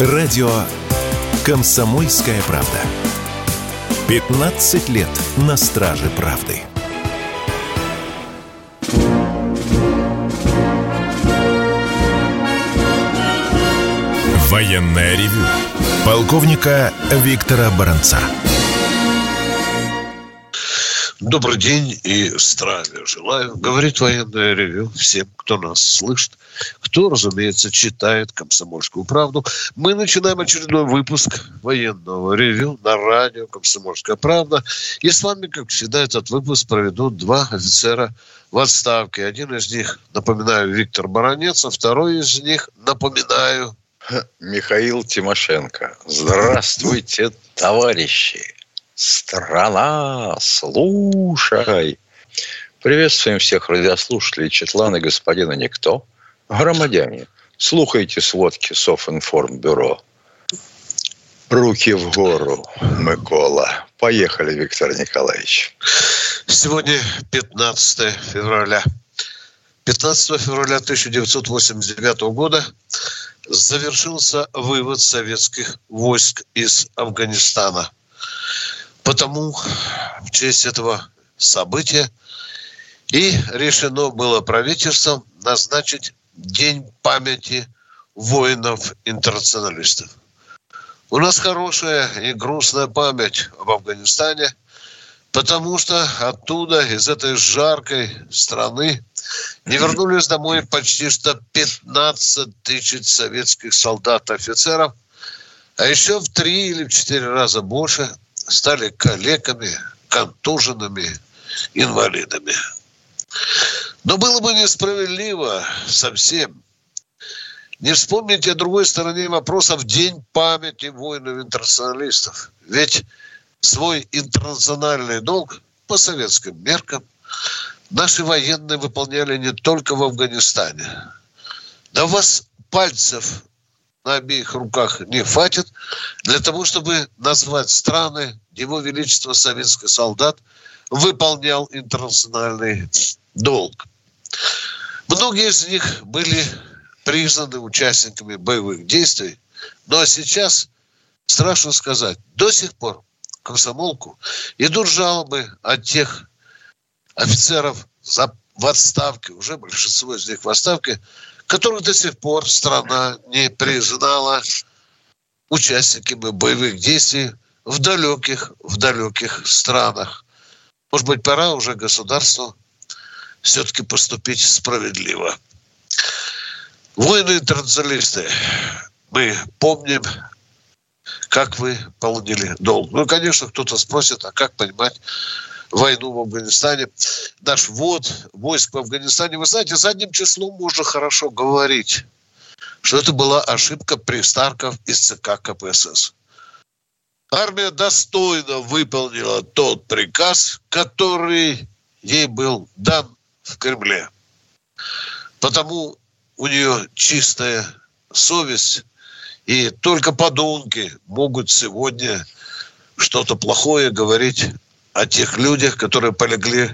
Радио «Комсомольская правда». 15 лет на страже правды. Военная ревю. Полковника Виктора Баранца. Добрый день и здравия желаю. Говорит военное ревю всем, кто нас слышит, кто, разумеется, читает «Комсомольскую правду». Мы начинаем очередной выпуск военного ревю на радио «Комсомольская правда». И с вами, как всегда, этот выпуск проведут два офицера в отставке. Один из них, напоминаю, Виктор Баранец, а второй из них, напоминаю, Михаил Тимошенко. Здравствуйте, товарищи! Страна, слушай! Приветствуем всех радиослушателей Четлана господина Никто. Громадяне, слухайте сводки Софинформбюро. Руки в гору, Микола. Поехали, Виктор Николаевич. Сегодня 15 февраля. 15 февраля 1989 года завершился вывод советских войск из Афганистана – Потому в честь этого события и решено было правительством назначить День памяти воинов-интернационалистов. У нас хорошая и грустная память об Афганистане, потому что оттуда, из этой жаркой страны, не вернулись домой почти что 15 тысяч советских солдат офицеров, а еще в три или в четыре раза больше стали калеками, контуженными, инвалидами. Но было бы несправедливо совсем не вспомнить о другой стороне вопроса в День памяти воинов-интернационалистов. Ведь свой интернациональный долг по советским меркам наши военные выполняли не только в Афганистане. Да у вас пальцев на обеих руках не хватит для того, чтобы назвать страны, его величество советский солдат выполнял интернациональный долг. Многие из них были признаны участниками боевых действий, ну а сейчас, страшно сказать, до сих пор комсомолку идут жалобы от тех офицеров в отставке, уже большинство из них в отставке, которых до сих пор страна не признала участниками боевых действий в далеких, в далеких странах. Может быть, пора уже государству все-таки поступить справедливо. Воины-интернационалисты, мы помним, как вы полонили долг. Ну, конечно, кто-то спросит, а как понимать войну в Афганистане, наш ввод войск в Афганистане. Вы знаете, задним числом можно хорошо говорить, что это была ошибка пристарков из ЦК КПСС. Армия достойно выполнила тот приказ, который ей был дан в Кремле. Потому у нее чистая совесть, и только подонки могут сегодня что-то плохое говорить о тех людях, которые полегли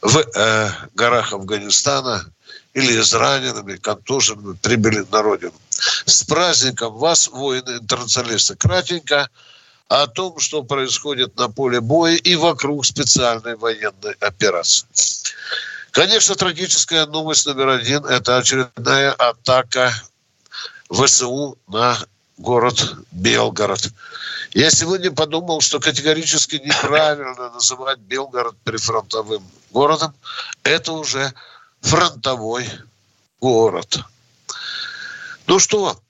в э, горах Афганистана или израненными, контуженными, прибыли на родину. С праздником вас, воины-интернационалисты. Кратенько о том, что происходит на поле боя и вокруг специальной военной операции. Конечно, трагическая новость номер один – это очередная атака ВСУ на город Белгород. Я сегодня подумал, что категорически неправильно называть Белгород прифронтовым городом. Это уже фронтовой город. Ну что,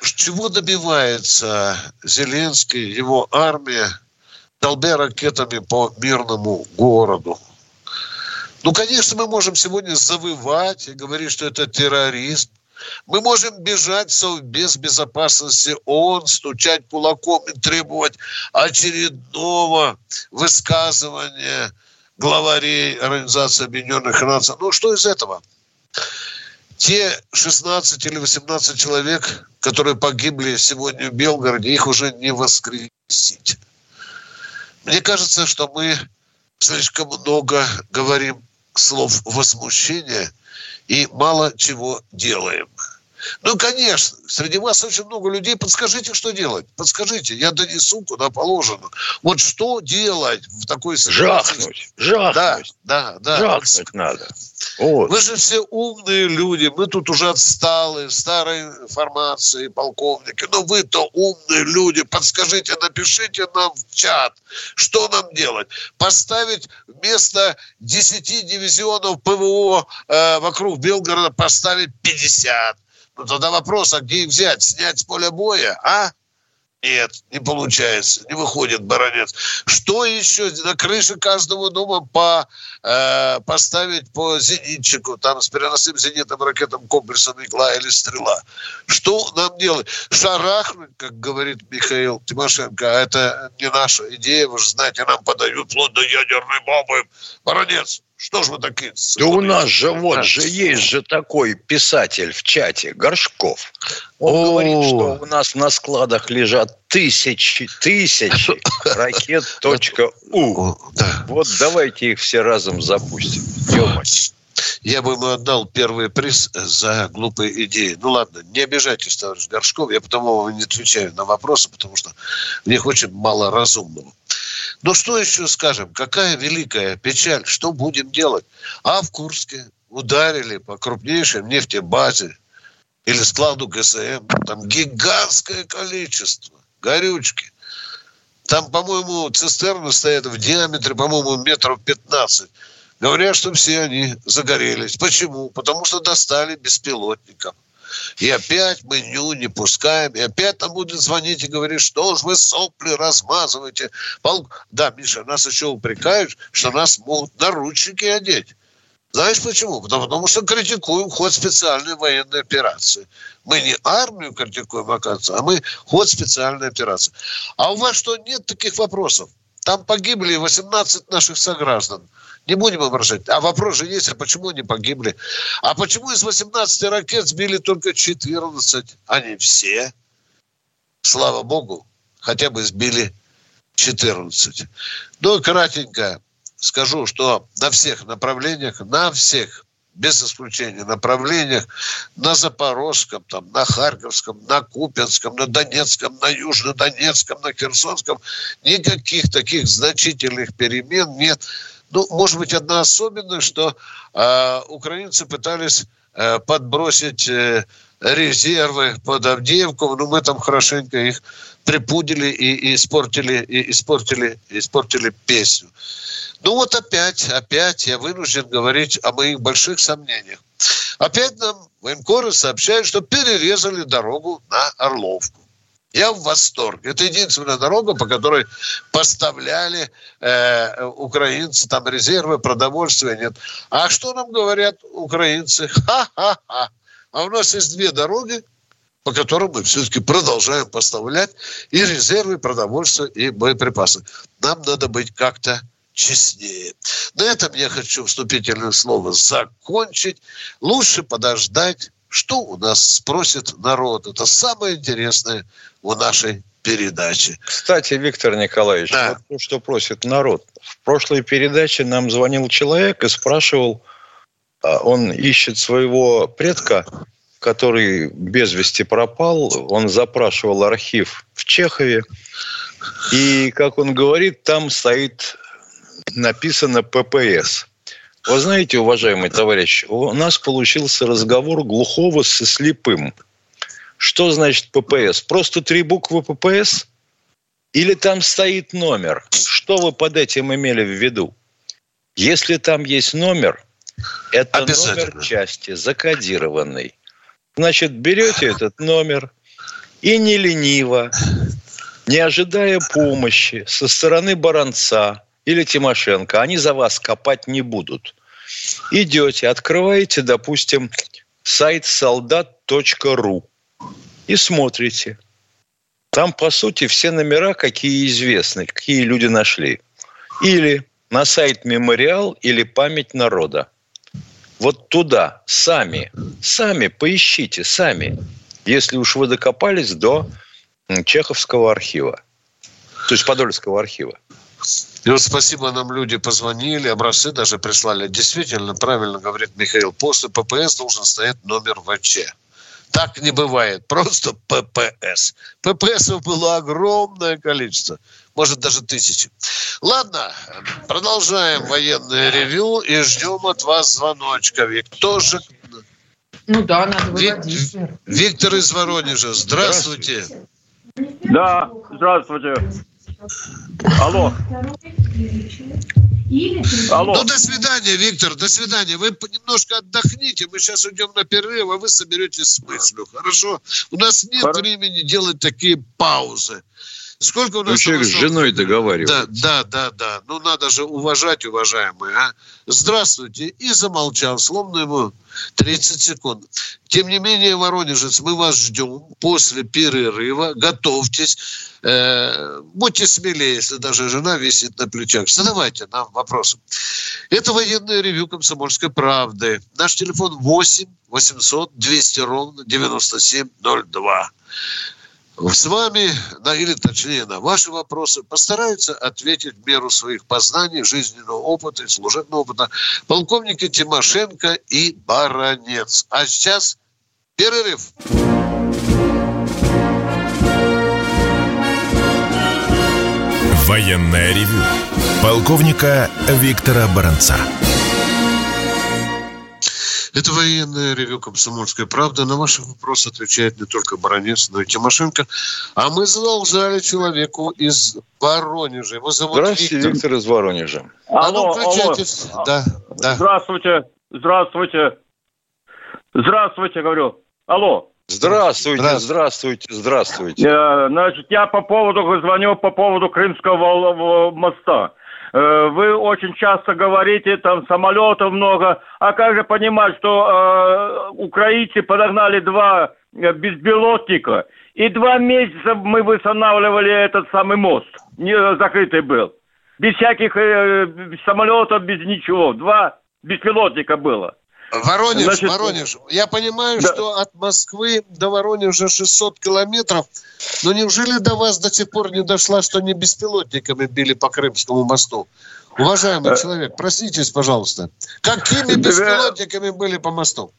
чего добивается Зеленский, его армия, долбя ракетами по мирному городу? Ну, конечно, мы можем сегодня завывать и говорить, что это терроризм. Мы можем бежать в Совбез безопасности ООН, стучать кулаком и требовать очередного высказывания главарей Организации Объединенных Наций. Ну, что из этого? Те 16 или 18 человек, которые погибли сегодня в Белгороде, их уже не воскресить. Мне кажется, что мы слишком много говорим слов возмущения – и мало чего делаем. Ну, конечно, среди вас очень много людей. Подскажите, что делать. Подскажите, я донесу куда положено. Вот что делать в такой ситуации? Жахнуть, жахнуть. Да, да, да. Жахнуть надо. Вот. Мы же все умные люди, мы тут уже отсталые, старой информации, полковники. Но вы-то умные люди, подскажите, напишите нам в чат, что нам делать. Поставить вместо 10 дивизионов ПВО э, вокруг Белгорода, поставить 50. Тогда вопрос, а где их взять? Снять с поля боя, а? Нет, не получается, не выходит баронец. Что еще? На крыше каждого дома по, э, поставить по зенитчику, там с переносным зенитным ракетным комплексом «Игла» или «Стрела». Что нам делать? Шарахнуть, как говорит Михаил Тимошенко, а это не наша идея, вы же знаете, нам подают вплоть до ядерной бомбы. Баронец, что ж вы такие? Да у нас же вот же есть же такой писатель в чате, Горшков. Он О. говорит, что у нас на складах лежат тысячи, тысячи ракет .у. Вот давайте их все разом запустим. Я бы ему отдал первый приз за глупые идеи. Ну ладно, не обижайтесь, товарищ Горшков. Я потому не отвечаю на вопросы, потому что в них очень мало разумного. Ну что еще скажем? Какая великая печаль? Что будем делать? А в Курске ударили по крупнейшей нефтебазе или складу ГСМ. Там гигантское количество горючки. Там, по-моему, цистерны стоят в диаметре, по-моему, метров 15. Говорят, что все они загорелись. Почему? Потому что достали беспилотников. И опять мы ню не пускаем. И опять там будет звонить и говорить, что ж вы сопли размазываете. Да, Миша, нас еще упрекают, что нас могут наручники одеть. Знаешь почему? Потому, потому что критикуем ход специальной военной операции. Мы не армию критикуем, оказывается, а мы ход специальной операции. А у вас что, нет таких вопросов? Там погибли 18 наших сограждан. Не будем обращать. А вопрос же есть, а почему они погибли? А почему из 18 ракет сбили только 14, а не все? Слава богу, хотя бы сбили 14. Ну, кратенько скажу, что на всех направлениях, на всех, без исключения направлениях, на Запорожском, там, на Харьковском, на Купинском, на Донецком, на Южнодонецком, на Херсонском никаких таких значительных перемен нет. Ну, может быть, одна особенность, что э, украинцы пытались э, подбросить э, резервы под Авдеевку, но мы там хорошенько их припудили и, и испортили, и испортили, испортили песню. Ну вот опять, опять я вынужден говорить о моих больших сомнениях. Опять нам военкоры сообщают, что перерезали дорогу на Орловку. Я в восторге. Это единственная дорога, по которой поставляли э, украинцы там резервы, продовольствия нет. А что нам говорят украинцы? Ха-ха-ха. А у нас есть две дороги, по которым мы все-таки продолжаем поставлять и резервы, продовольствие, и боеприпасы. Нам надо быть как-то честнее. На этом я хочу вступительное слово закончить. Лучше подождать что у нас спросит народ? Это самое интересное в нашей передаче. Кстати, Виктор Николаевич, да. вот то, что просит народ. В прошлой передаче нам звонил человек и спрашивал, а, он ищет своего предка, который без вести пропал. Он запрашивал архив в Чехове. И, как он говорит, там стоит написано ППС – вы знаете, уважаемый товарищ, у нас получился разговор глухого со слепым. Что значит ППС? Просто три буквы ППС? Или там стоит номер? Что вы под этим имели в виду? Если там есть номер, это номер части, закодированный. Значит, берете этот номер и не лениво, не ожидая помощи со стороны баронца, или Тимошенко, они за вас копать не будут. Идете, открываете, допустим, сайт солдат.ру и смотрите. Там, по сути, все номера, какие известны, какие люди нашли. Или на сайт Мемориал или Память народа. Вот туда, сами, сами поищите, сами, если уж вы докопались до Чеховского архива, то есть Подольского архива. И вот спасибо нам люди позвонили, образцы даже прислали. Действительно, правильно говорит Михаил, после ППС должен стоять номер ВЧ. Так не бывает. Просто ППС. ППСов было огромное количество. Может, даже тысячи. Ладно, продолжаем военное ревю и ждем от вас звоночка. Кто же ну да, надо выводить. Виктор из Воронежа, здравствуйте. Да, здравствуйте. Алло. Алло. Ну, до свидания, Виктор, до свидания. Вы немножко отдохните, мы сейчас уйдем на перерыв, а вы соберетесь с мыслью, хорошо? У нас нет Пора. времени делать такие паузы. Сколько у нас... Ну, человек с женой договаривается. Да, да, да, да. Ну, надо же уважать, уважаемые, а? Здравствуйте. И замолчал, словно ему 30 секунд. Тем не менее, Воронежец, мы вас ждем после перерыва. Готовьтесь. Э, будьте смелее, если даже жена висит на плечах. Задавайте нам вопросы. Это военное ревю «Комсомольской правды». Наш телефон 8 800 200 ровно 9702 с вами, на, или точнее на ваши вопросы, постараются ответить в меру своих познаний, жизненного опыта и служебного опыта полковники Тимошенко и Баранец. А сейчас перерыв. Военная ревю. Полковника Виктора Баранца. Это военное ревю «Комсомольская правда». На ваши вопросы отвечает не только Баранец, но и Тимошенко. А мы задолжали человеку из Воронежа. Его зовут Здравствуйте, Виктор, Виктор из Воронежа. А ну, алло, алло. Да, да. Здравствуйте, здравствуйте. Здравствуйте, говорю. Алло. Здравствуйте, здравствуйте, здравствуйте. Э, значит, я по поводу, звоню по поводу Крымского моста. Э, вы очень часто говорите, там самолетов много. А как же понимать, что э, украинцы подогнали два э, безпилотника, и два месяца мы восстанавливали этот самый мост, не закрытый был. Без всяких э, самолетов, без ничего. Два беспилотника было. Воронеж, Значит, Воронеж. Я понимаю, да. что от Москвы до Воронежа 600 километров, но неужели до вас до сих пор не дошла, что не беспилотниками били по Крымскому мосту? Уважаемый э, человек, проститесь, пожалуйста. Какими беспилотниками были по мосту?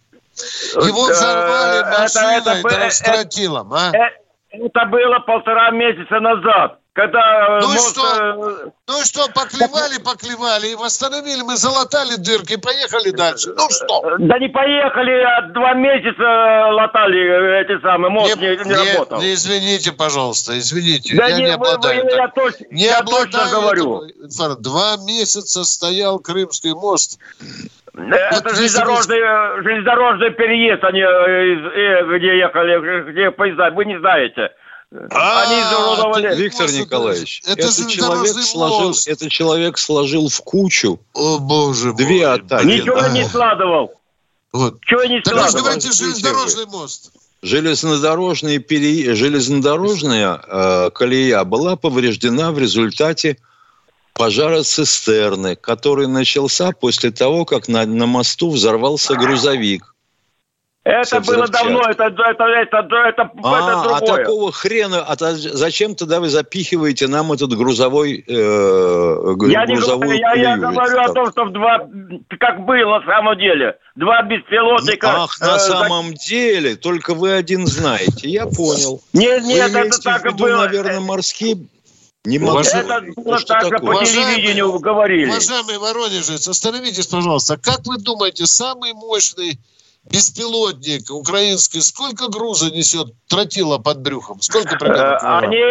Его взорвали машиной это, это, тростратилом, а? Э, это было полтора месяца назад. Когда э, ну мост... что? Э, ну что, поклевали, поклевали, и восстановили, мы залатали дырки, поехали дальше. Ну что? Э, да не поехали, а два месяца латали эти самые, мост не, не, не, работал. Не извините, пожалуйста, извините, да я не, не обладаю. Вы, я точно, не я обладаю точно говорю. Этого. Два месяца стоял Крымский мост. Это вот железнодорожный, железнодорожный переезд, они, где ехали, где поезда, вы не знаете. А, Они изуродовали. Виктор Николаевич, это, человек сложил, это человек сложил в кучу. О боже Две атаки. Ничего не складывал. Вот. Чего не складывал? Говорите, железнодорожный мост. Железнодорожный пере... Железнодорожная э, колея была повреждена в результате пожара цистерны, который начался после того, как на, на мосту взорвался грузовик. Это было давно, это, это, это, это, это, а, это а другое. А такого хрена, а зачем тогда вы запихиваете нам этот грузовой, э, я грузовую не говорю, я, я говорю о том, что в два, как было на самом деле, два беспилотника. Ах, на э, самом за... деле, только вы один знаете, я понял. Нет, нет, вы это так и было. наверное, морские не могу. Это было так же по телевидению говорили. Уважаемый Воронежец, остановитесь, пожалуйста. Как вы думаете, самый мощный беспилотник украинский, сколько груза несет тротила под брюхом? Сколько примерно? Э, они,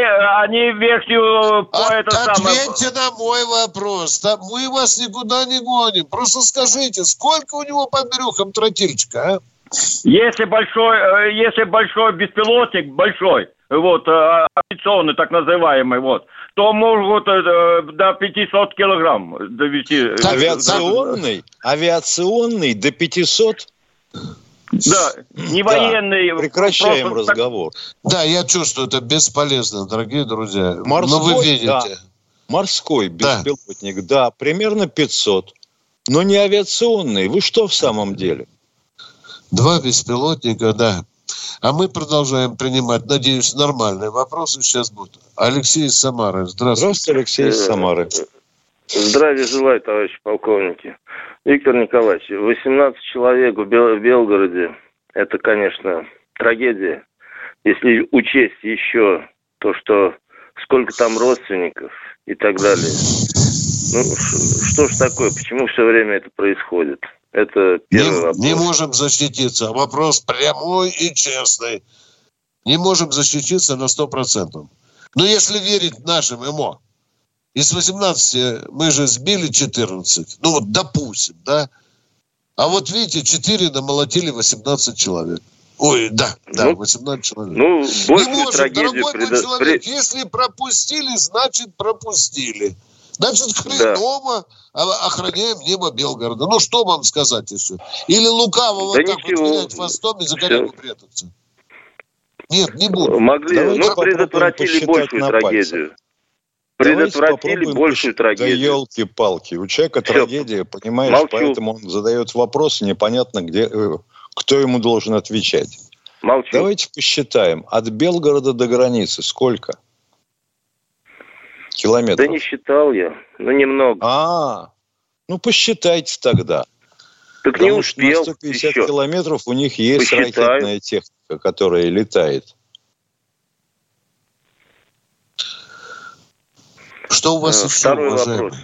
они версию по а, это Ответьте самое... на мой вопрос. Мы вас никуда не гоним. Просто скажите, сколько у него под брюхом тротильчика, а? Если большой, э, если большой беспилотник, большой, вот, э, авиационный так называемый, вот, то могут до 500 килограмм довести. Авиационный? Авиационный до 500? Да, не военный. Да, прекращаем просто... разговор. Да, я чувствую, это бесполезно, дорогие друзья. Морской, Но вы видите. Да. Морской беспилотник, да. да, примерно 500. Но не авиационный. Вы что в самом деле? Два беспилотника, да. А мы продолжаем принимать, надеюсь, нормальные вопросы сейчас будут. Алексей из Самары. Здравствуйте. Здравствуйте, Алексей из Самары. Здравия желаю, товарищи полковники. Виктор Николаевич, 18 человек в, Бел- Белгороде, это, конечно, трагедия. Если учесть еще то, что сколько там родственников и так далее. Ну, что ж такое? Почему все время это происходит? Это первый не, вопрос. Не можем защититься. Вопрос прямой и честный. Не можем защититься на 100%. Но если верить нашим МО, из 18 мы же сбили 14. Ну вот допустим, да? А вот видите, 4 намолотили 18 человек. Ой, да, да, Ну, 18 человек. Ну, Не может, дорогой мой предо- человек, пре- если пропустили, значит пропустили. Значит, хреново а- охраняем небо Белгорода. Ну, что вам сказать еще? Или лукаво вот Да так вот ничего. вилять хвостом и за корягу прятаться? Нет, не буду. Могли, Давайте ну, попробуем предотвратили большую на трагедию. Предотвратили большую трагедию. Да елки-палки. У человека Всё. трагедия, понимаешь, Молчу. поэтому он задает вопросы, непонятно, где, э, кто ему должен отвечать. Молчу. Давайте посчитаем. От Белгорода до границы сколько? Да Километров. не считал я. Ну, немного. А, ну посчитайте тогда. так не Потому что на успел 150 еще. километров у них есть Посчитаю. ракетная техника, которая летает. Что у вас Э, еще, Второй уважаемый? вопрос.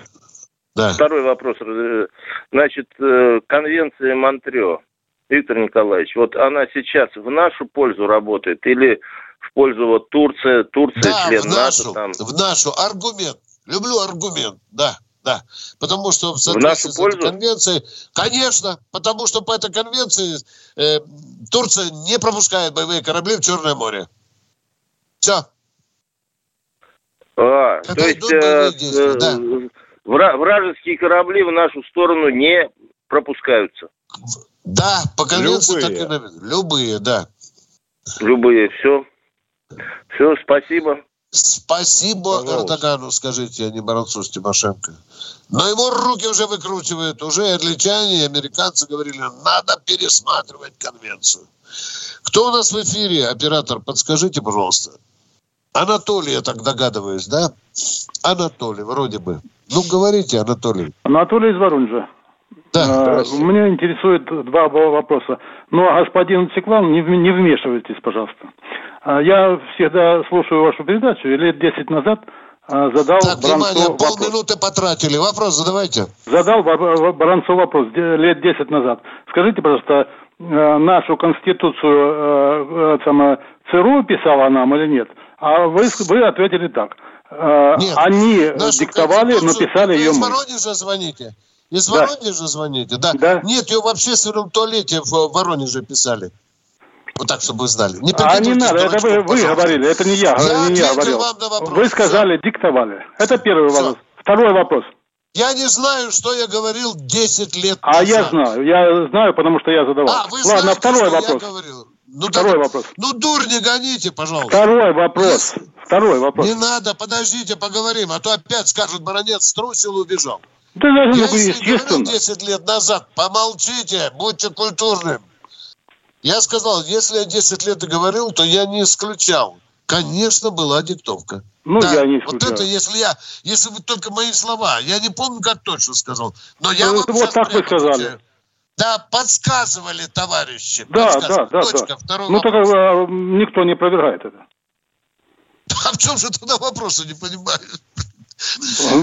Да. Второй вопрос. Э, Значит, э, конвенция Монтрео. Виктор Николаевич, вот она сейчас в нашу пользу работает или в пользу вот Турция, Турция Да, член в НАТО нашу, там? в нашу. Аргумент. Люблю аргумент, да, да. Потому что в соответствии с этой конвенцией, конечно, потому что по этой конвенции э, Турция не пропускает боевые корабли в Черное море. Все. А, Когда то есть э, да. э, вра- вражеские корабли в нашу сторону не пропускаются. Да, по конвенции Любые. так и. Любые, да. Любые. Все. Все, спасибо. Спасибо Пожалуйста. Эрдогану, скажите, а не Баранцу с Тимошенко. Но ему руки уже выкручивают. Уже и англичане, и американцы говорили, надо пересматривать конвенцию. Кто у нас в эфире, оператор? Подскажите, пожалуйста. Анатолий, я так догадываюсь, да? Анатолий, вроде бы. Ну, говорите, Анатолий. Анатолий из Воронежа. Да. А. Меня интересует два во- вопроса. Но, господин Циклан, не, не вмешивайтесь, пожалуйста. А, Я всегда слушаю вашу передачу, и лет 10 назад а, задал Так, внимание, Баранцу вопрос. полминуты потратили. Вопрос задавайте. Задал Ба- Баранцу вопрос лет 10 назад. Скажите, пожалуйста, э, нашу конституцию э, э, ЦРУ писала нам или нет? А вы, вы ответили так. Э, Нет, Они диктовали, но писали ее из мы. Воронежа звоните? Из Да. Воронежа звоните? Да. Да. Нет, ее в общественном туалете в Воронеже писали. Вот так, чтобы вы знали. Не А не надо, это вы, вы говорили, это не я, Я не я говорил. вам на вопрос. Вы сказали, диктовали. Это первый Всё. вопрос. Второй вопрос. Я не знаю, что я говорил 10 лет А назад. я знаю, я знаю, потому что я задавал. А, вы Ладно, знаете, второй что вопрос. я говорил? Ну, Второй так- вопрос. Ну, дурь не гоните, пожалуйста. Второй вопрос. Второй вопрос. Не надо, подождите, поговорим, а то опять скажут, баронец струсил и убежал. Да Я если говорил естественно. 10 лет назад, помолчите, будьте культурным. Я сказал, если я 10 лет говорил, то я не исключал. Конечно, была диктовка. Ну, Да, я не Вот исключаю. это, если я, если вы только мои слова, я не помню, как точно сказал, но я Ну, сейчас вот так вы сказали. Да, подсказывали, товарищи. Да, да, подсказывали. да, Точка, да. второй Ну, вопрос. только э, никто не опровергает это. А в чем же тогда вопрос, я не понимаю.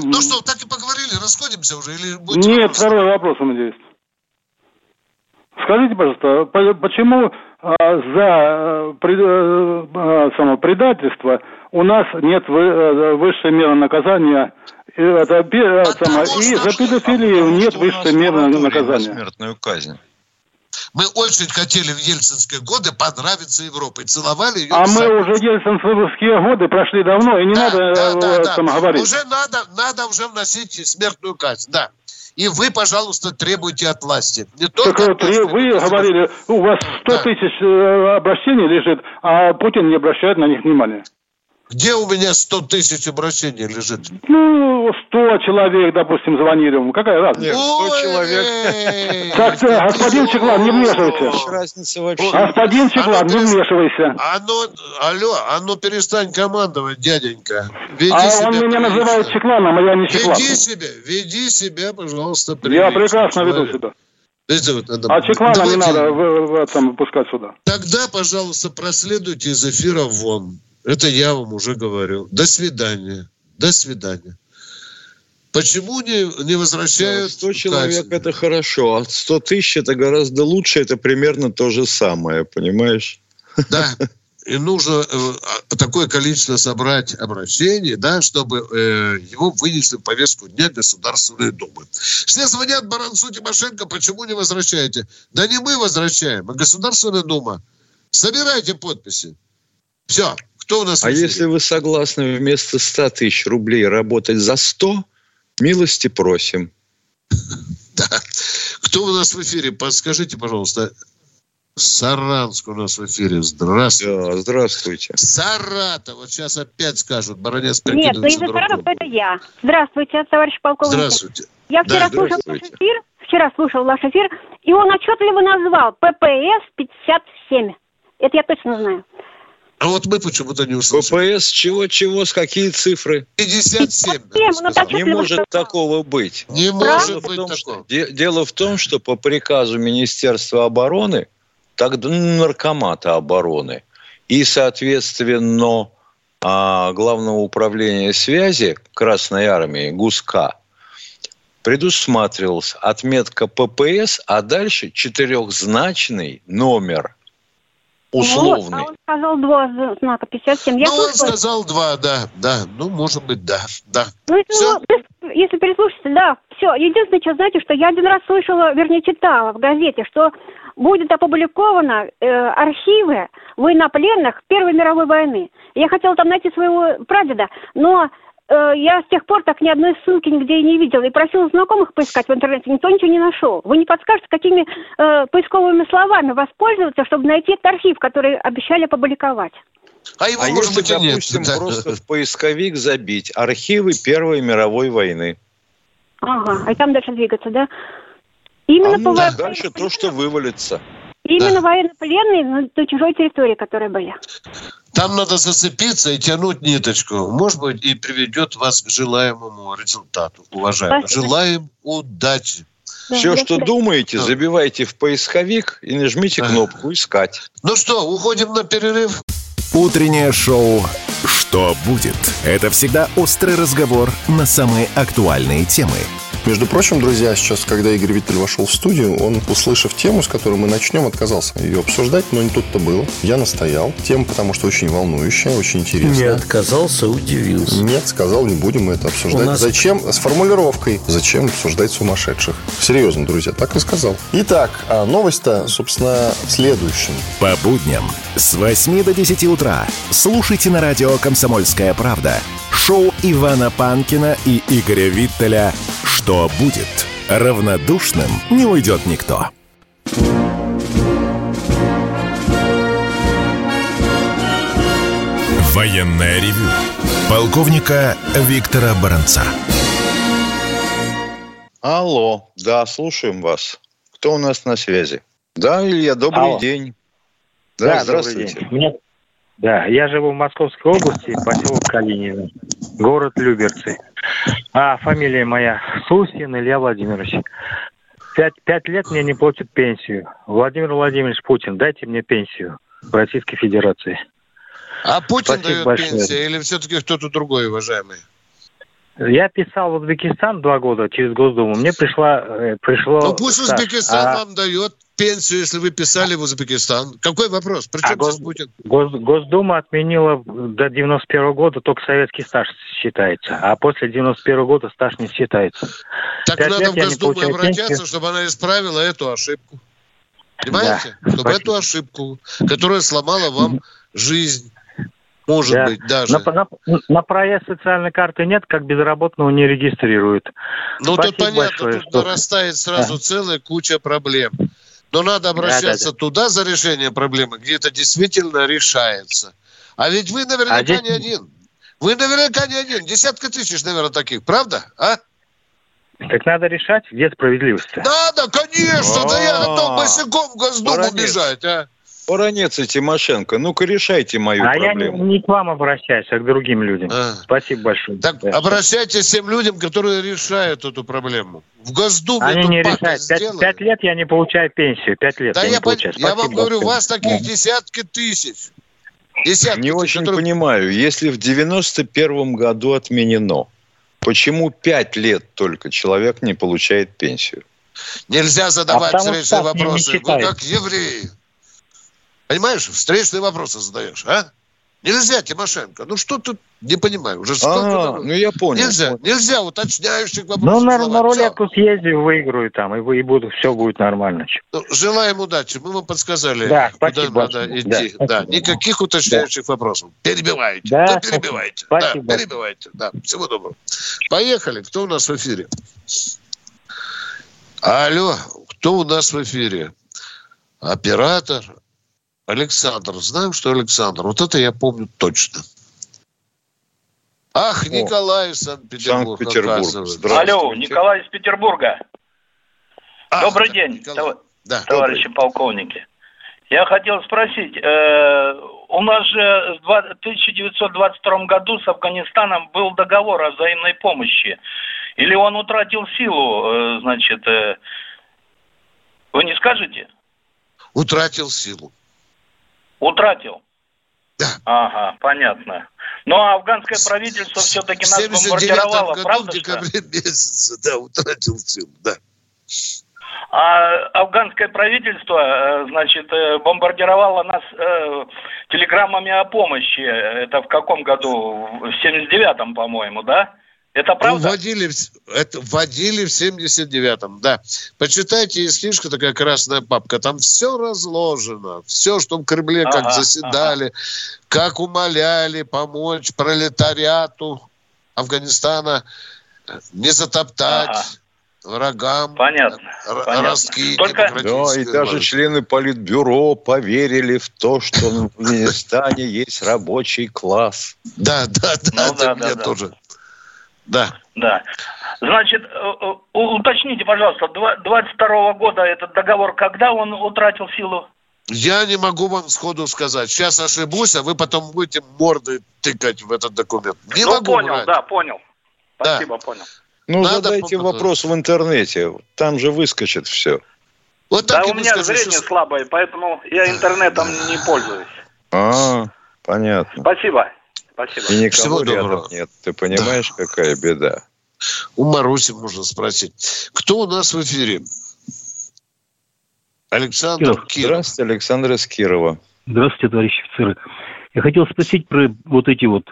Ну что, так и поговорили, расходимся уже? Или Нет, вопросы? второй вопрос у меня есть. Скажите, пожалуйста, по- почему а, за э, э, а, само предательство у нас нет вы- э, высшей меры наказания, это, э, Потому и за педофилию нет высшей меры наказания. смертную казнь. Мы очень хотели в ельцинские годы понравиться Европе. Целовали ее. А мы уже ельцинские годы прошли давно, и не надо э, там говорить. Уже надо, надо уже вносить смертную казнь, да. И вы, пожалуйста, требуйте от власти. Не Так только вот, от власти, вы но говорили, у вас 100 Да. тысяч э, обращений лежит, а Путин не обращает на них внимания. Где у меня 100 тысяч обращений лежит? Ну, 100 человек, допустим, звонили ему. Какая разница? Нет, 100 Ой, человек. Так, господин Чеклан, не вмешивайте. Какая разница вообще? Господин Чеклан, не вмешивайся. А ну, алло, а ну перестань командовать, дяденька. Веди А себя он меня прилично. называет Чекланом, а я не Чеклан. Веди себя, веди себя, пожалуйста, Я прилично, прекрасно веду себя. Видите, вот надо- А Чекмана не надо в- в- там выпускать сюда. Тогда, пожалуйста, проследуйте из эфира вон. Это я вам уже говорю. До свидания. До свидания. Почему не, не возвращают 100 человек это хорошо, а 100 тысяч это гораздо лучше, это примерно то же самое, понимаешь? Да. И нужно э, а, такое количество собрать обращений, да, чтобы э, его вынесли в повестку дня Государственной Думы. Все звонят Баранцу Тимошенко, почему не возвращаете? Да не мы возвращаем, а Государственная Дума. Собирайте подписи. Все. Кто у нас А если вы согласны вместо 100 тысяч рублей работать за 100, милости просим. Да. Кто у нас в эфире? Подскажите, пожалуйста. Саранск у нас в эфире. Здравствуйте. Да, здравствуйте. Саратов. Вот сейчас опять скажут. Баронец Нет, ну из-за Саратова дураком. это я. Здравствуйте, товарищ полковник. Здравствуйте. Я вчера Да, слушал ваш эфир, вчера слушал ваш эфир, и он отчетливо назвал ППС-57. Это я точно знаю. А вот мы почему-то не услышали. ППС чего-чего, с какие цифры? 57. надо ну, сказать. так Не может сказал. такого быть. Не Дело может в быть том, что- такого. де- дело в том, что по приказу Министерства обороны, так ну, наркомата обороны и, соответственно, а, Главного управления связи Красной Армии ГУСКа предусматривалась отметка ППС, а дальше четырехзначный номер условный. Вот, а он сказал два знака 57. Я Ну, он сказал два, да, да. Ну, может быть, да, да. Ну, если, вы- если переслушаться, да, все. Единственное, что знаете, что я один раз слышала, вернее, читала в газете, что будет опубликовано э, архивы военнопленных Первой мировой войны. Я хотела там найти своего прадеда, но э, я с тех пор так ни одной ссылки нигде и не видела. И просила знакомых поискать в интернете, никто ничего не нашел. Вы не подскажете, какими э, поисковыми словами воспользоваться, чтобы найти этот архив, который обещали опубликовать? А его, А может если, быть, и нет. допустим, Да. просто в поисковик забить архивы Первой мировой войны, Ага, а и там дальше двигаться, да? Именно а по ну, во- дальше то, что вывалится. Именно Да. военнопленные на, на чужой территории, которые были. Там надо зацепиться и тянуть ниточку. Может быть, и приведет вас к желаемому результату, уважаемые. Спасибо. Желаем удачи. Да, Все, что свидания. думаете, забивайте в поисковик и нажмите кнопку «Искать». Ну что, уходим на перерыв? Утреннее шоу «Что будет?» Это всегда острый разговор на самые актуальные темы. Между прочим, друзья, сейчас, когда Игорь Виттель вошел в студию, он, услышав тему, с которой мы начнем, отказался ее обсуждать, но не тут-то было. Я настоял. Тема, потому что очень волнующая, очень Не интересная. отказался, удивился. Нет, сказал, не будем мы это обсуждать. У нас- Зачем? С формулировкой. Зачем обсуждать сумасшедших? Серьезно, друзья, так и сказал. Итак, а новость-то, собственно, в следующем. По будням с 8 до 10 утра слушайте на радио «Комсомольская правда» шоу Ивана Панкина и Игоря Виттеля «Что будет?» Равнодушным не уйдет никто. Военное ревю полковника Виктора Баранца. Алло, да, слушаем вас. Кто у нас на связи? Да, Илья, добрый Алло. день. Да, Да, здравствуйте. день. Меня- Да, я живу в Московской области, поселок Калинина, город Люберцы. А фамилия моя Сусин Илья Владимирович. Пять, пять лет мне не платят пенсию. Владимир Владимирович Путин, дайте мне пенсию в Российской Федерации. А Путин Спасибо дает большое. пенсию или все-таки кто-то другой, уважаемый? Я писал в Узбекистан два года через Госдуму. Мне пришла, э, пришло... Ну пусть стаж. Узбекистан А вам дает пенсию, если вы писали в Узбекистан. Какой вопрос? При А гос- здесь Путин? Гос- Госдума отменила до 91 года только советский стаж считается, а после 91 года стаж не считается. Так Пять надо в Госдуму обратиться, пенсию. чтобы она исправила эту ошибку. Понимаете? Да, чтобы спасибо. эту ошибку, которая сломала вам жизнь, может Да. быть, даже. На, на- на проезд социальной карты нет, как безработного не регистрируют. Ну, тут Спасибо понятно, большое, тут что- нарастает сразу целая куча проблем. Но надо обращаться да. туда за решение проблемы, где это действительно решается. А ведь вы наверняка А здесь- не один. Вы наверняка не один. Десятка тысяч, наверное, таких. Правда? А? Так надо решать, где справедливость. Надо, конечно. Да я готов босиком в Госдуму бежать. А? Баранец и Тимошенко, ну-ка решайте мою а проблему. я не, не к вам обращаюсь, а к другим людям. А. Спасибо большое. Так да. обращайтесь к тем людям, которые решают эту проблему. В Госдуме Они не решают. Пять, пять лет я не получаю пенсию. Пять лет да я, я, не получаю. я вам говорю, у вас таких десятки тысяч. Десятки не тысяч, очень которые... понимаю. Если в 91 году отменено, почему пять лет только человек не получает пенсию? Нельзя задавать а встречные вопросы. Вы как евреи. Понимаешь, встречные вопросы задаешь, а? Нельзя, Тимошенко. Ну что тут, не понимаю, уже сколько... А, ну я понял. Нельзя, нельзя уточняющих вопросов. Ну, на, на рулетку съезди, выиграю там, и, и буду, все будет нормально. Ну, желаем удачи. Мы вам подсказали, да, куда надо идти. Да, да, никаких уточняющих да. вопросов. Перебивайте. Да, да перебивайте. Спасибо. Да, перебивайте. Да, всего доброго. Поехали. Кто у нас в эфире? Алло, кто у нас в эфире? Оператор Александр. Знаем, что Александр. Вот это я помню точно. Ах, Николай из Санкт-Петербурга. Санкт-Петербург. Алло, Николай из Петербурга. Ах, Добрый день, тов... да, товарищи добрый. полковники. Я хотел спросить, э, у нас же в 1922 году с Афганистаном был договор о взаимной помощи. Или он утратил силу, э, значит, э, вы не скажете? Утратил силу. Утратил? Да. Ага, понятно. Но ну, а афганское правительство все-таки нас бомбардировало, году, правда? в декабре месяце, да, утратил силу, да. А афганское правительство, э, значит, э, бомбардировало нас э, телеграммами о помощи. Это в каком году? В 79-м, по-моему, да? Это ну, правда? Вводили, это вводили в 79-м, да. Почитайте, есть книжка такая красная папка, там все разложено, все, что в Кремле ага, как заседали, ага. как умоляли помочь пролетариату Афганистана не затоптать. Ага врагам понятно, ростки Только... Да, и даже члены Политбюро поверили в то, что в Афганистане есть рабочий класс. Да, да, да, ну, да, мне да, тоже. Да. Да. Значит, э, э, уточните, пожалуйста, 22 года этот договор, когда он утратил силу? Я не могу вам сходу сказать. Сейчас ошибусь, а вы потом будете морды тыкать в этот документ. Не ну, могу понял, врать. да, понял. Спасибо, да. понял. Ну, Надо задайте попытаться. вопрос в интернете. Там же выскочит все. Вот да, у меня зрение что... слабое, поэтому я интернетом не пользуюсь. А, понятно. Спасибо. Спасибо. И никого Всего рядом доброго. нет. Ты понимаешь, да. какая беда? У Маруси можно спросить. Кто у нас в эфире? Александр Киров. Киров. Здравствуйте, Александр из Кирова. Здравствуйте, товарищи офицеры. Я хотел спросить про вот эти вот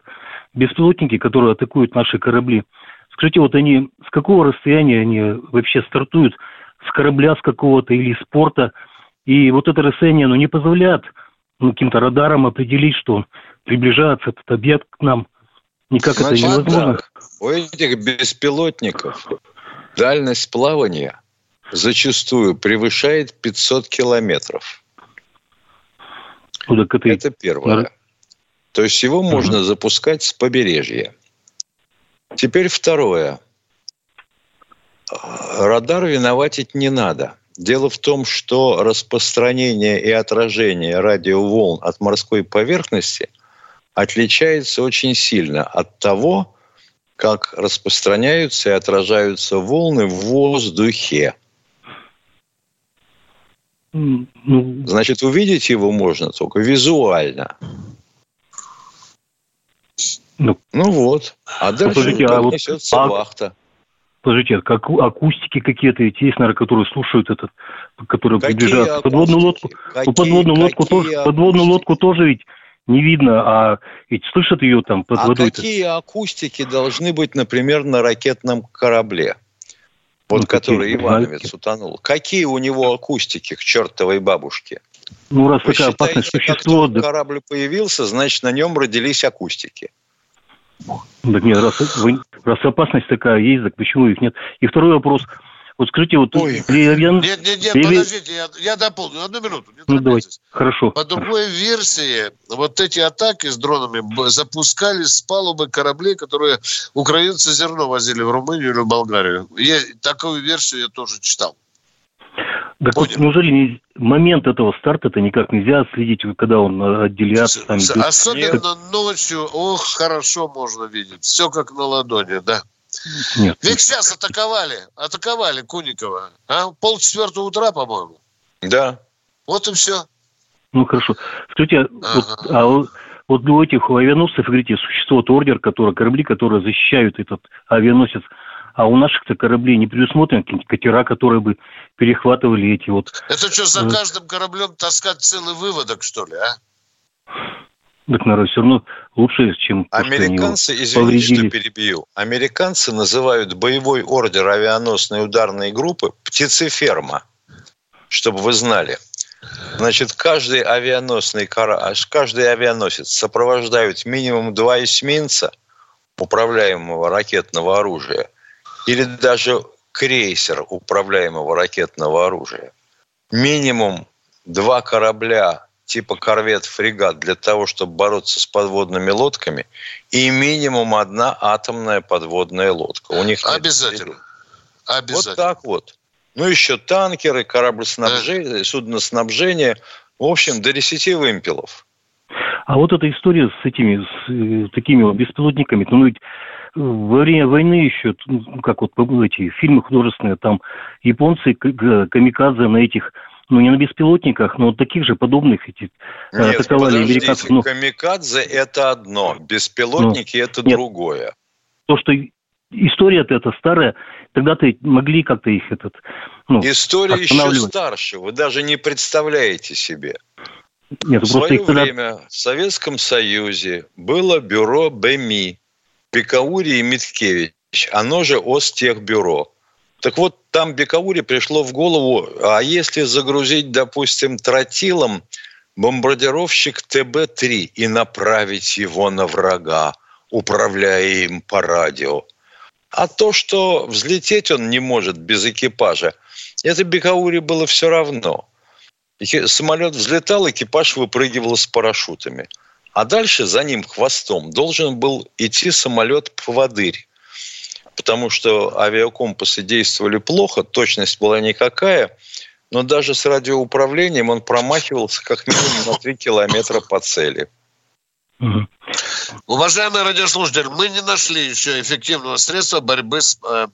беспилотники, которые атакуют наши корабли. Скажите, вот они с какого расстояния они вообще стартуют? С корабля с какого-то или с порта? И вот это расстояние, оно не позволяет ну, каким-то радаром определить, что приближается этот объект к нам. Никак Значит, это невозможно. Так, у этих беспилотников дальность плавания зачастую превышает 500 километров. Ну, это... это первое. То есть его угу. можно запускать с побережья. Теперь второе. Радар виноватить не надо. Дело в том, что распространение и отражение радиоволн от морской поверхности – отличается очень сильно от того, как распространяются и отражаются волны в воздухе. Ну, Значит, увидеть его можно только визуально. Ну, ну вот. А дальше Подождите, а вот, несется а, вахта. Подождите, как акустики какие-то есть, наверное, которые слушают этот, которые какие приближаются. Подводную лодку, какие, ну, подводную лодку тоже, подводную лодку тоже ведь не видно, а ведь слышат ее там под а водой. какие акустики должны быть, например, на ракетном корабле? Вот ну, который какие? Ивановец утонул. Какие у него акустики к чертовой бабушке? Ну, раз Вы такая считаете, опасность существует... Как корабль появился, значит, на нем родились акустики. Так нет, раз, раз опасность такая есть, так почему их нет? И второй вопрос – вот скажите, вот... Ой. Левен, нет, нет, нет, Левен... подождите, я, я дополню. Одну минуту. Не ну, давайте. Хорошо. По другой версии, вот эти атаки с дронами запускались с палубы кораблей, которые украинцы зерно возили в Румынию или в Болгарию. Я, такую версию я тоже читал. Так вот, неужели момент этого старта это никак нельзя следить, когда он отделяется? Там, Особенно Нет. ночью, ох, хорошо можно видеть. Все как на ладони, да. Нет. Ведь сейчас атаковали, атаковали Куникова. А? Пол четвертого утра, по-моему. Да. Вот и все. Ну, хорошо. Скажите, ага. вот, а вот у этих авианосцев, говорите, существует ордер, который, корабли, которые защищают этот авианосец, а у наших-то кораблей не предусмотрены какие-нибудь катера, которые бы перехватывали эти вот... Это что, за каждым кораблем таскать целый выводок, что ли, а? Так, наверное, все равно лучше, чем... Американцы, извините, что перебью, американцы называют боевой ордер авианосной ударной группы «птицеферма», чтобы вы знали. Значит, каждый авианосный каждый авианосец сопровождают минимум два эсминца управляемого ракетного оружия или даже крейсер управляемого ракетного оружия. Минимум два корабля типа корвет-фрегат для того, чтобы бороться с подводными лодками, и минимум одна атомная подводная лодка. У них Обязательно. Обязательно. Вот так вот. Ну, еще танкеры, кораблеснабжение, да. судноснабжение. В общем, до 10 вымпелов. А вот эта история с этими, с э, такими вот беспилотниками, ну ведь во время войны еще, ну, как вот эти фильмы художественные, там японцы камикадзе на этих ну не на беспилотниках, но таких же подобных эти э, Нет, атаковали американцев. Ну, камикадзе это одно, беспилотники ну, это нет, другое. То, что история-то это старая, тогда-то могли как-то их этот... Ну, История еще старше, вы даже не представляете себе. Нет, в свое их тогда... время в Советском Союзе было бюро БМИ, Бекаури и Миткевич, оно же Остехбюро. Так вот, там Бекаури пришло в голову, а если загрузить, допустим, тротилом бомбардировщик ТБ-3 и направить его на врага, управляя им по радио, а то, что взлететь он не может без экипажа, это Бекаури было все равно. Самолет взлетал, экипаж выпрыгивал с парашютами. А дальше за ним хвостом должен был идти самолет-поводырь. Потому что авиакомпасы действовали плохо, точность была никакая, но даже с радиоуправлением он промахивался как минимум на 3 километра по цели. Угу. Уважаемые радиослушатели, мы не нашли еще эффективного средства борьбы с э,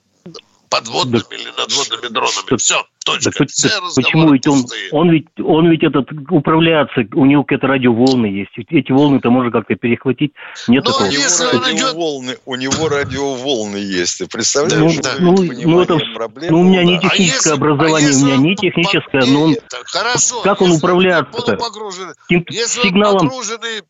подводными да. или надводными дронами. Так, Все, точка. Так, Все так, почему ведь он, он ведь он ведь этот управляется, у него какие-то радиоволны есть. Эти волны-то можно как-то перехватить. Нет Но такого. Если у, него радиоволны, у него радиоволны есть. Ты представляешь? Ну, да, ну, ну, это, проблемы, ну, у меня не техническое а образование, если, а у меня не техническое, но он, хорошо, как он управляется-то? Если сигналом... он погруженный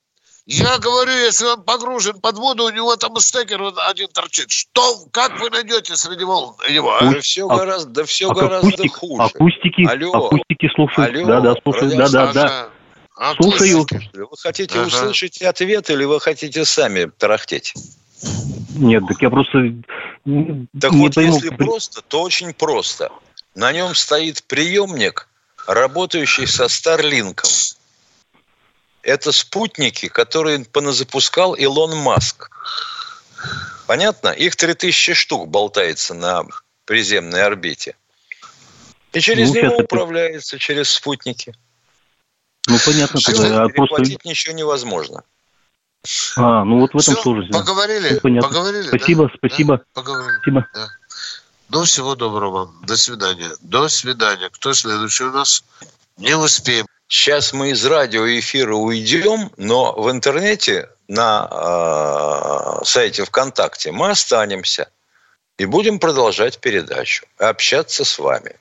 я говорю, если он погружен под воду, у него там стекер один торчит. Что, как вы найдете среди волн его? А? Да все а, гораздо, да все а гораздо акустик, хуже. Акустики, Алло. акустики слушаю. Алло. Да, да, слушаю, да, да, да. А слушаю. Вы хотите ага. услышать ответ или вы хотите сами тарахтеть? Нет, так я просто... Так вот, пойму. если просто, то очень просто. На нем стоит приемник, работающий со Старлинком это спутники, которые поназапускал Илон Маск. Понятно? Их 3000 штук болтается на приземной орбите. И через ну, него управляется, это... через спутники. Ну, понятно. Тогда, а просто... ничего невозможно. А, ну вот в этом Все, тоже. Поговорили? Ну, понятно. Поговорили, спасибо, да? спасибо. Да? Поговорили. Спасибо. Да. Ну, всего доброго вам. До свидания. До свидания. Кто следующий у нас? Не успеем. Сейчас мы из радиоэфира уйдем, но в интернете на э, сайте ВКонтакте мы останемся и будем продолжать передачу, общаться с вами.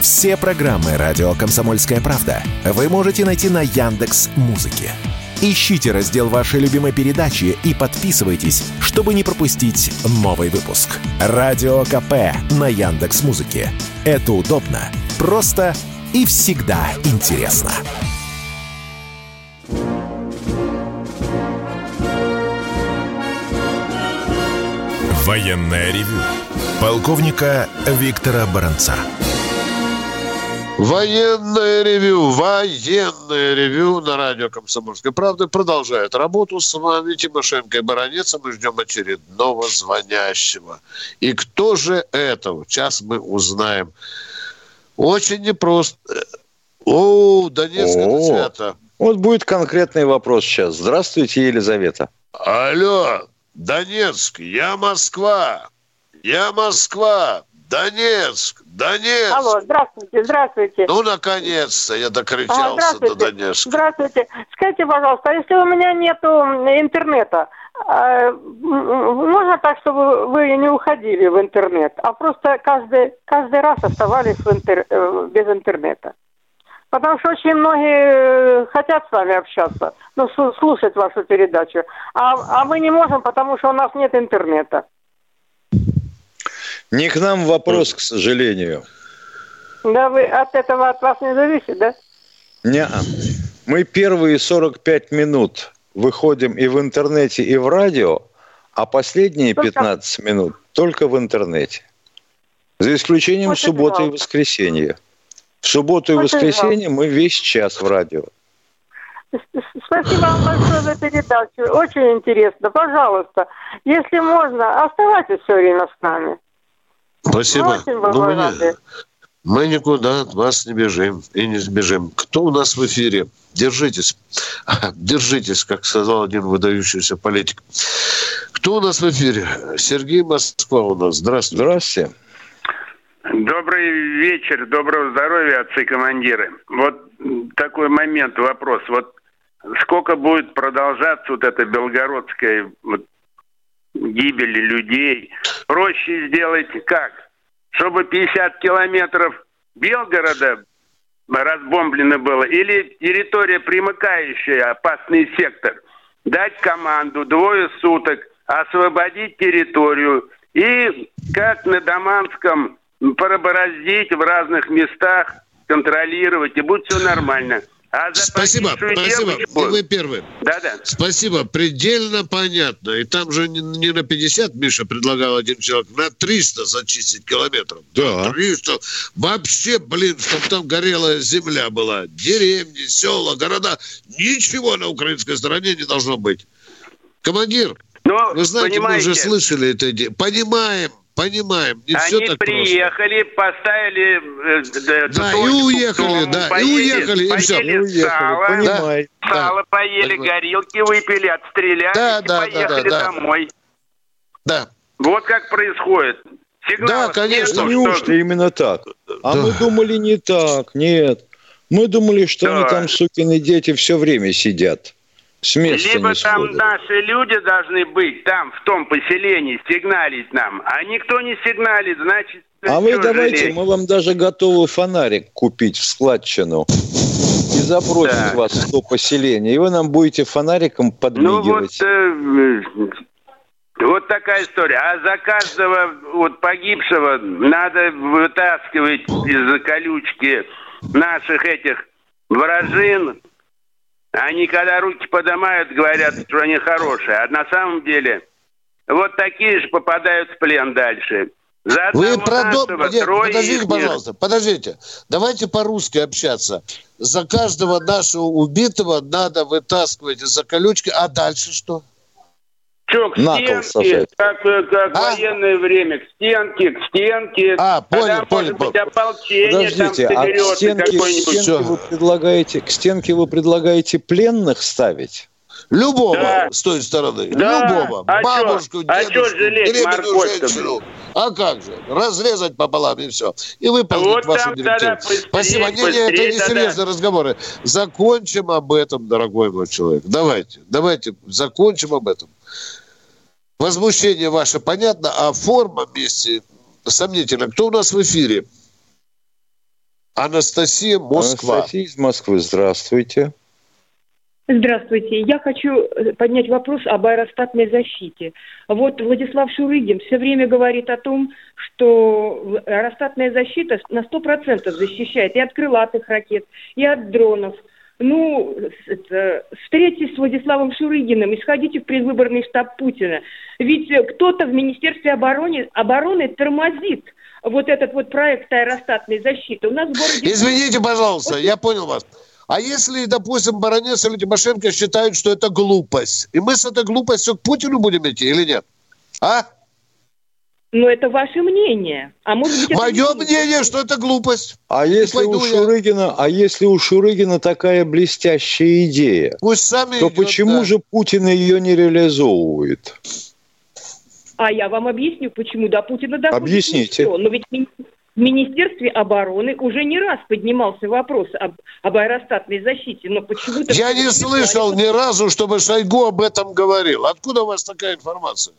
Все программы радио Комсомольская правда вы можете найти на Яндекс Музыке. Ищите раздел вашей любимой передачи и подписывайтесь, чтобы не пропустить новый выпуск. Радио КП на Яндекс Музыке. Это удобно, просто и всегда интересно. Военная ревю. Полковника Виктора Баранца. Военное ревю, военное ревю на радио «Комсомольская правда» продолжает работу с вами Тимошенко и Баранец. Мы ждем очередного звонящего. И кто же это? Сейчас мы узнаем. Очень непросто. О, Донецк это свято. Вот будет конкретный вопрос сейчас. Здравствуйте, Елизавета. Алло, Донецк, я Москва. Я Москва. Донецк, Донецк. Алло, здравствуйте, здравствуйте. Ну, наконец-то я докричался а, до Донецка. Здравствуйте. Скажите, пожалуйста, а если у меня нету интернета, а, можно так, чтобы вы не уходили в интернет, а просто каждый, каждый раз оставались в интер, э, без интернета? Потому что очень многие э, хотят с вами общаться, ну, слушать вашу передачу. А, а мы не можем, потому что у нас нет интернета. Не к нам вопрос, к сожалению. Да, вы от этого от вас не зависит, да? Не. Мы первые 45 минут выходим и в интернете, и в радио, а последние 15 минут только в интернете. За исключением Очень субботы и воскресенья. В субботу и Очень воскресенье мы весь час в радио. Спасибо вам большое за передачу. Очень интересно. Пожалуйста, если можно, оставайтесь все время с нами. Спасибо. Ну, мы, не, мы никуда от вас не бежим и не сбежим. Кто у нас в эфире? Держитесь. Держитесь, как сказал один выдающийся политик. Кто у нас в эфире? Сергей Москва у нас. Здравствуйте. Здравствуйте. Добрый вечер, доброго здоровья, отцы-командиры. Вот такой момент, вопрос. Вот сколько будет продолжаться вот эта белгородская вот гибели людей. Проще сделать как? Чтобы 50 километров Белгорода разбомблено было, или территория, примыкающая, опасный сектор, дать команду двое суток, освободить территорию и, как на Даманском, пробороздить в разных местах, контролировать, и будет все нормально. А спасибо, спасибо. И вы первый. Да-да. Спасибо, предельно понятно. И там же не, не на 50, Миша предлагал один человек, на 300 зачистить километров. Да. 300. Вообще, блин, чтобы там горелая земля была. Деревни, села, города. Ничего на украинской стороне не должно быть. Командир, Но, вы знаете, понимаете, мы уже слышали это. Понимаем, Понимаем, не Они все так приехали, просто. поставили... Э, да, и уехали, да, поели, и уехали, и все. И уехали, сало, понимаю. Сало да, поели, понимаю. горилки выпили, отстреляли да, и да, поехали да, да, домой. Да. Вот как происходит. Сигналов да, конечно. Нету, Неужто что... именно так? А да. мы думали не так, нет. Мы думали, что да. они там, сукины дети, все время сидят. С места Либо там сходят. наши люди должны быть, там, в том поселении, сигналить нам, а никто не сигналит, значит... А вы давайте, жалеть? мы вам даже готовы фонарик купить в складчину и забросить да. вас в то поселение, и вы нам будете фонариком подмигивать. Ну вот, э, вот такая история. А за каждого вот погибшего надо вытаскивать из-за колючки наших этих вражин, они, когда руки поднимают, говорят, что они хорошие. А на самом деле вот такие же попадают в плен дальше. За Вы. Нет, подождите, пожалуйста, подождите. Давайте по-русски общаться. За каждого нашего убитого надо вытаскивать из-за колючки, а дальше что? Что, к стенке, сажать. как, как а? военное время, к стенке, к стенке. А, понял, Тогда, понял. Может быть, ополчение Подождите, там а к стенке, к стенке вы предлагаете, к стенке вы предлагаете пленных ставить? Любого да. с той стороны. Да. Любого. А Бабушку, чё? дедушку, а беременную женщину. А как же? Разрезать пополам и все. И выполнить вот вашу директиву. Спасибо. Не, не, это не серьезные разговоры. Закончим об этом, дорогой мой человек. Давайте, давайте закончим об этом. Возмущение ваше понятно, а форма вместе сомнительно. Кто у нас в эфире? Анастасия Москва. Анастасия из Москвы, здравствуйте. Здравствуйте. Я хочу э, поднять вопрос об аэростатной защите. Вот Владислав Шурыгин все время говорит о том, что аэростатная защита на 100% защищает и от крылатых ракет, и от дронов – ну, это, встретитесь с Владиславом Шурыгиным и сходите в предвыборный штаб Путина. Ведь кто-то в Министерстве обороны, обороны тормозит вот этот вот проект аэростатной защиты. У нас в городе... Извините, пожалуйста, я понял вас. А если, допустим, баронец или Тимошенко считают, что это глупость, и мы с этой глупостью к Путину будем идти или нет? А? Но это ваше мнение. А может быть, Мое это мнение, что это глупость. А если, у Шурыгина, я. а если у Шурыгина такая блестящая идея, Пусть сами то идет, почему да. же Путин ее не реализовывает? А я вам объясню, почему до Путина доходит Объясните. Ничего. Но ведь в Министерстве обороны уже не раз поднимался вопрос об, об аэростатной защите, но почему-то... Я не слышал ни разу, чтобы Шойгу об этом говорил. Откуда у вас такая информация?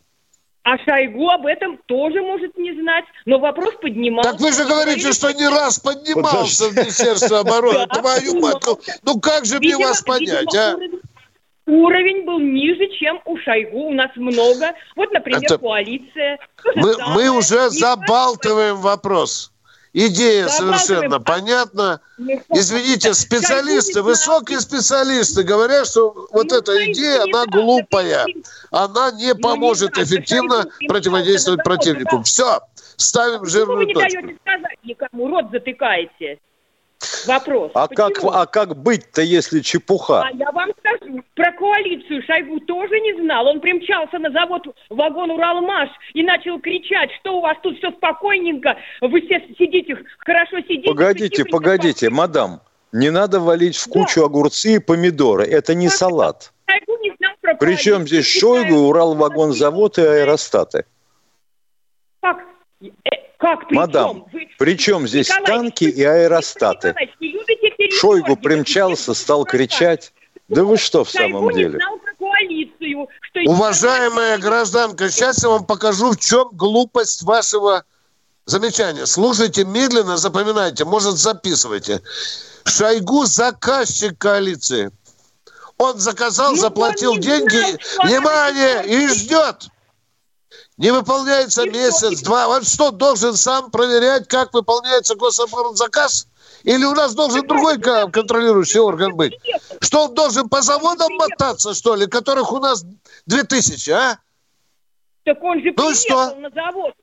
А Шойгу об этом тоже может не знать, но вопрос поднимался. Так вы же говорите, что не раз поднимался в Министерстве обороны. Твою мать, ну, ну как же мне вас понять, а? Уровень был ниже, чем у Шойгу. У нас много. Вот, например, Это... коалиция. Мы, мы уже забалтываем вопрос. Идея совершенно понятна. Извините, специалисты, высокие специалисты говорят, что вот эта идея, она глупая. Она не поможет эффективно противодействовать противнику. Все, ставим жирную точку. Вы не даете сказать никому, рот затыкаете. Вопрос. А как, а как быть-то, если чепуха? А я вам скажу, про коалицию Шойгу тоже не знал. Он примчался на завод вагон Уралмаш и начал кричать, что у вас тут все спокойненько, вы все сидите, хорошо сидите. Погодите, погодите, спокойно. мадам, не надо валить в кучу да. огурцы и помидоры, это не как салат. Шойгу не знал про Причем здесь Шойгу, Уралвагонзавод и аэростаты? Как? Как при Мадам, Вы... при чем здесь Николай, танки и аэростаты? Шойгу примчался, стал кричать. Да вы что в самом деле? Коалицию, Уважаемая гражданка, сейчас я вам покажу, в чем глупость вашего замечания. Слушайте медленно, запоминайте, может записывайте. Шойгу заказчик коалиции. Он заказал, ну, заплатил он деньги, внимание, и ждет. Не выполняется месяц, два. Он что, должен сам проверять, как выполняется гособоронзаказ? Или у нас должен другой контролирующий орган быть? Что он должен по заводам мотаться, что ли, которых у нас две тысячи, а? Так он же ну что? на завод.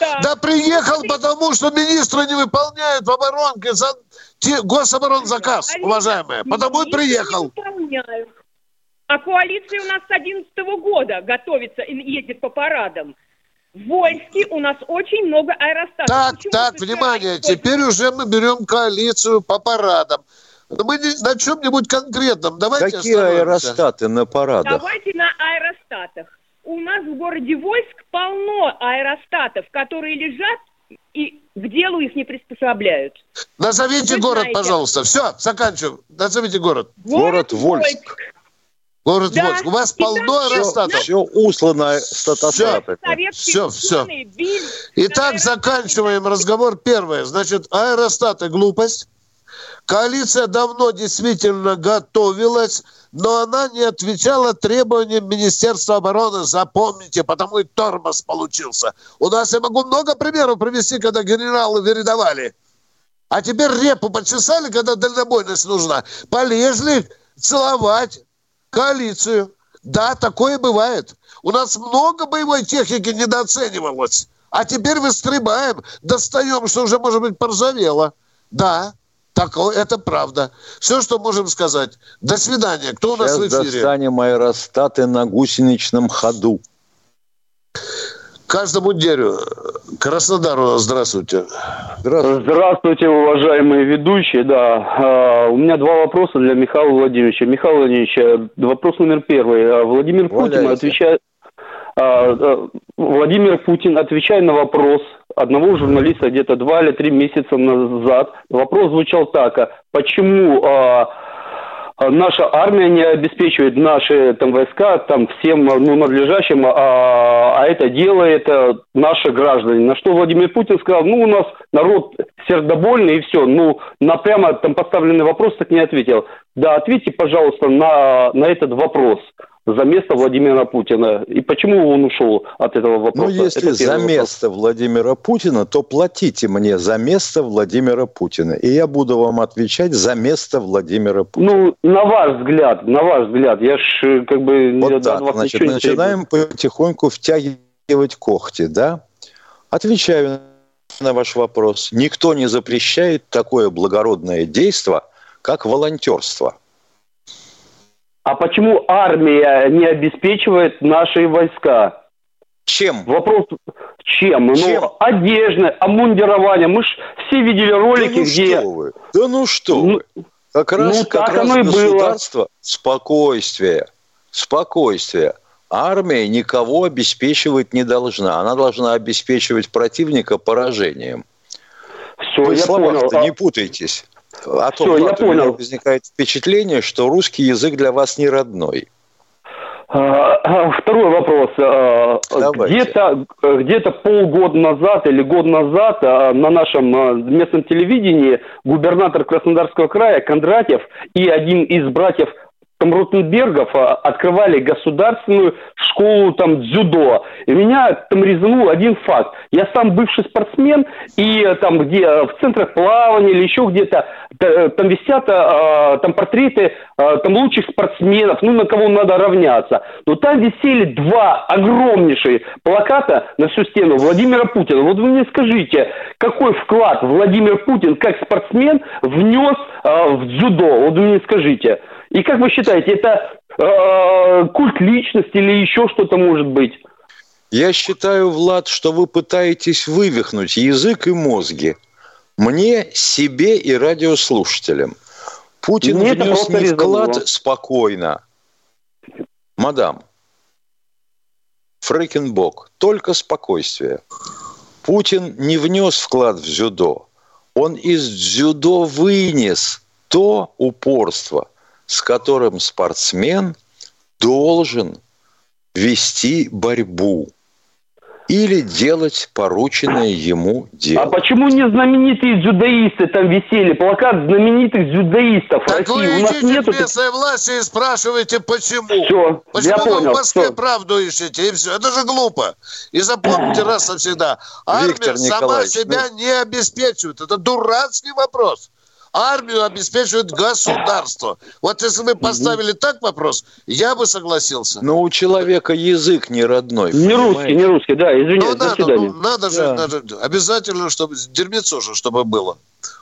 Да. да приехал, потому что министры не выполняют в оборонке за гособоронзаказ, уважаемые. Потому и приехал. А коалиция у нас с 2011 года готовится и едет по парадам. В Вольске у нас очень много аэростатов. Так, Почему так, внимание, теперь уже мы берем коалицию по парадам. Мы не, на чем-нибудь конкретном. Давайте Какие аэростаты на парадах? Давайте на аэростатах. У нас в городе Вольск полно аэростатов, которые лежат и к делу их не приспособляют. Назовите Вы город, знаете. пожалуйста. Все, заканчиваем. Назовите город. Город, город Вольск. Вольск. Город да. Вольск. У вас и полно аэростатов. Все услано статостатами. Все, все. Итак, заканчиваем разговор. Первое. Значит, аэростаты – глупость. Коалиция давно действительно готовилась, но она не отвечала требованиям Министерства обороны. Запомните, потому и тормоз получился. У нас я могу много примеров привести, когда генералы вередовали. А теперь репу почесали, когда дальнобойность нужна. Полезли целовать коалицию. Да, такое бывает. У нас много боевой техники недооценивалось. А теперь выстребаем, достаем, что уже, может быть, поржавело. Да, такое, это правда. Все, что можем сказать. До свидания. Кто Сейчас у нас в эфире? достанем аэростаты на гусеничном ходу. Каждому дереву. Краснодару здравствуйте. Здравствуйте. Здравствуйте, уважаемые ведущие. Да, а, у меня два вопроса для Михаила Владимировича. Михаил Владимирович, э, вопрос номер первый. А, Владимир Путин отвечает... А, Владимир Путин, отвечая на вопрос одного журналиста где-то два или три месяца назад, вопрос звучал так, почему а, наша армия не обеспечивает наши там войска там всем ну, надлежащим, а, а это делает а, наши граждане. На что Владимир Путин сказал, ну у нас народ сердобольный и все. Ну на прямо там поставленный вопрос так не ответил. Да, ответьте, пожалуйста, на, на этот вопрос за место Владимира Путина. И почему он ушел от этого вопроса? Ну, если за вопрос. место Владимира Путина, то платите мне за место Владимира Путина. И я буду вам отвечать за место Владимира Путина. Ну, на ваш взгляд, на ваш взгляд. Я ж э, как бы... Вот так, значит, начинаем потихоньку втягивать когти, да? Отвечаю на ваш вопрос. Никто не запрещает такое благородное действие, как волонтерство. А почему армия не обеспечивает наши войска? Чем? Вопрос, чем? чем? Ну, одежда, обмундирование. Мы же все видели ролики, да ну где... Что вы? Да ну что ну, вы? Как раз, ну, как раз государство, было. спокойствие, спокойствие. Армия никого обеспечивать не должна. Она должна обеспечивать противника поражением. Все, Вы я понял. не путайтесь. А Все, то, я понял. возникает впечатление, что русский язык для вас не родной. А, а, второй вопрос. Где-то где полгода назад или год назад на нашем местном телевидении губернатор Краснодарского края Кондратьев и один из братьев там Ротенбергов а, открывали государственную школу там дзюдо. И меня там резанул один факт. Я сам бывший спортсмен, и э, там где э, в центрах плавания или еще где-то э, там висят там портреты там лучших спортсменов, ну на кого надо равняться. Но там висели два огромнейшие плаката на всю стену Владимира Путина. Вот вы мне скажите, какой вклад Владимир Путин как спортсмен внес в дзюдо? Вот вы мне скажите. И как вы считаете, это э, культ личности или еще что-то может быть? Я считаю, Влад, что вы пытаетесь вывихнуть язык и мозги. Мне, себе и радиослушателям. Путин Мне внес не вклад спокойно. Мадам, Фрекенбок, только спокойствие. Путин не внес вклад в дзюдо. Он из дзюдо вынес то упорство, с которым спортсмен должен вести борьбу или делать порученное ему дело. А почему не знаменитые дзюдоисты там висели? Плакат знаменитых дзюдоистов так России. вы идите нету... в местной власти и спрашиваете, почему. Все, почему я понял, вы в Москве все. правду ищете, и все. Это же глупо. И запомните раз навсегда. Армия сама себя ну... не обеспечивает. Это дурацкий вопрос армию обеспечивает государство. Вот если мы поставили так вопрос, я бы согласился. Но у человека язык не родной. Не понимаете? русский, не русский, да, извините, ну, надо, Ну, надо же, да. надо, обязательно, чтобы дерьмецо же, чтобы было.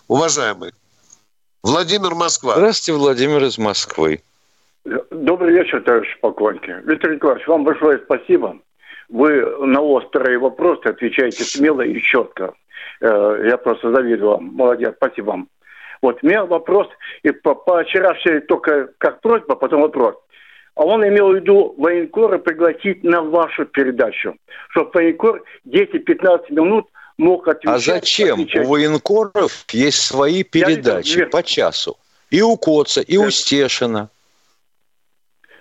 Уважаемый. Владимир Москва. Здравствуйте, Владимир из Москвы. Добрый вечер, товарищ полковники. Виктор Николаевич, вам большое спасибо. Вы на острые вопросы отвечаете смело и четко. Э, я просто завидую вам. Молодец, спасибо вам. Вот, у меня вопрос, и по, по вчерашней только как просьба, потом вопрос. А он имел в виду военкора пригласить на вашу передачу, чтобы военкор 10-15 минут мог отвечать. А зачем? Отвечать. У военкоров есть свои передачи по часу. И у Коца, и да. у Стешина.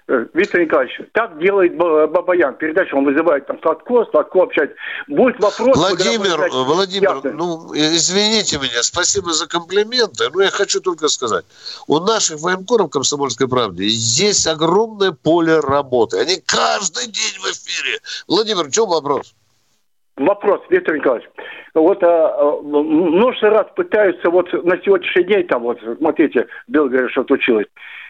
Э, Виктор Николаевич, так делает Бабаян. Передачу он вызывает там Сладко, Сладко общается. Будет вопрос... Владимир, Владимир, ясно. ну, извините меня, спасибо за комплименты, но я хочу только сказать. У наших военкоров «Комсомольской правды» есть огромное поле работы. Они каждый день в эфире. Владимир, в чем вопрос? Вопрос, Виктор Николаевич. Вот а, множество раз пытаются вот на сегодняшний день, там вот, смотрите, Белгород что случилось,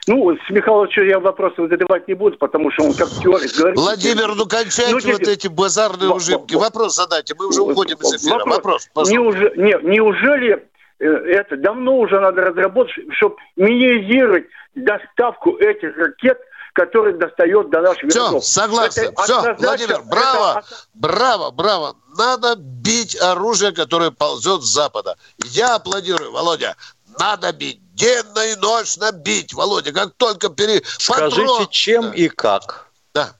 ну, с Михайловичем я вопросы задавать не буду, потому что он как теорик говорит. Владимир, ну кончайте ну, вот эти базарные ужимки. Вопрос задайте, мы уже уходим из эфира. Вопрос, вопрос Неужели, не, неужели э, это давно уже надо разработать, чтобы минимизировать доставку этих ракет который достает до наших Все, городов. согласен. Это Все, Владимир, браво, это... браво, браво. Надо бить оружие, которое ползет с запада. Я аплодирую, Володя. Надо бить денно и ночно бить, Володя, как только пере... Скажите, Патрон... чем и как? Да.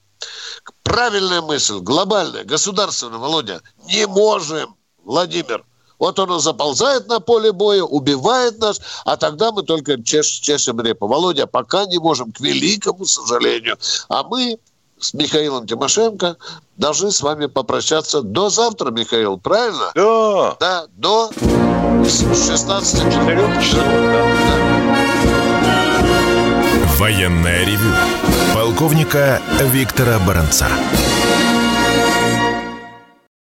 Правильная мысль, глобальная, государственная, Володя. Не можем, Владимир. Вот он заползает на поле боя, убивает нас, а тогда мы только чеш, чешем репу. Володя, пока не можем, к великому сожалению. А мы с Михаилом Тимошенко должны с вами попрощаться до завтра, Михаил, правильно? Да. Да, до 16 часов. Военная ревю. Полковника Виктора Баранца.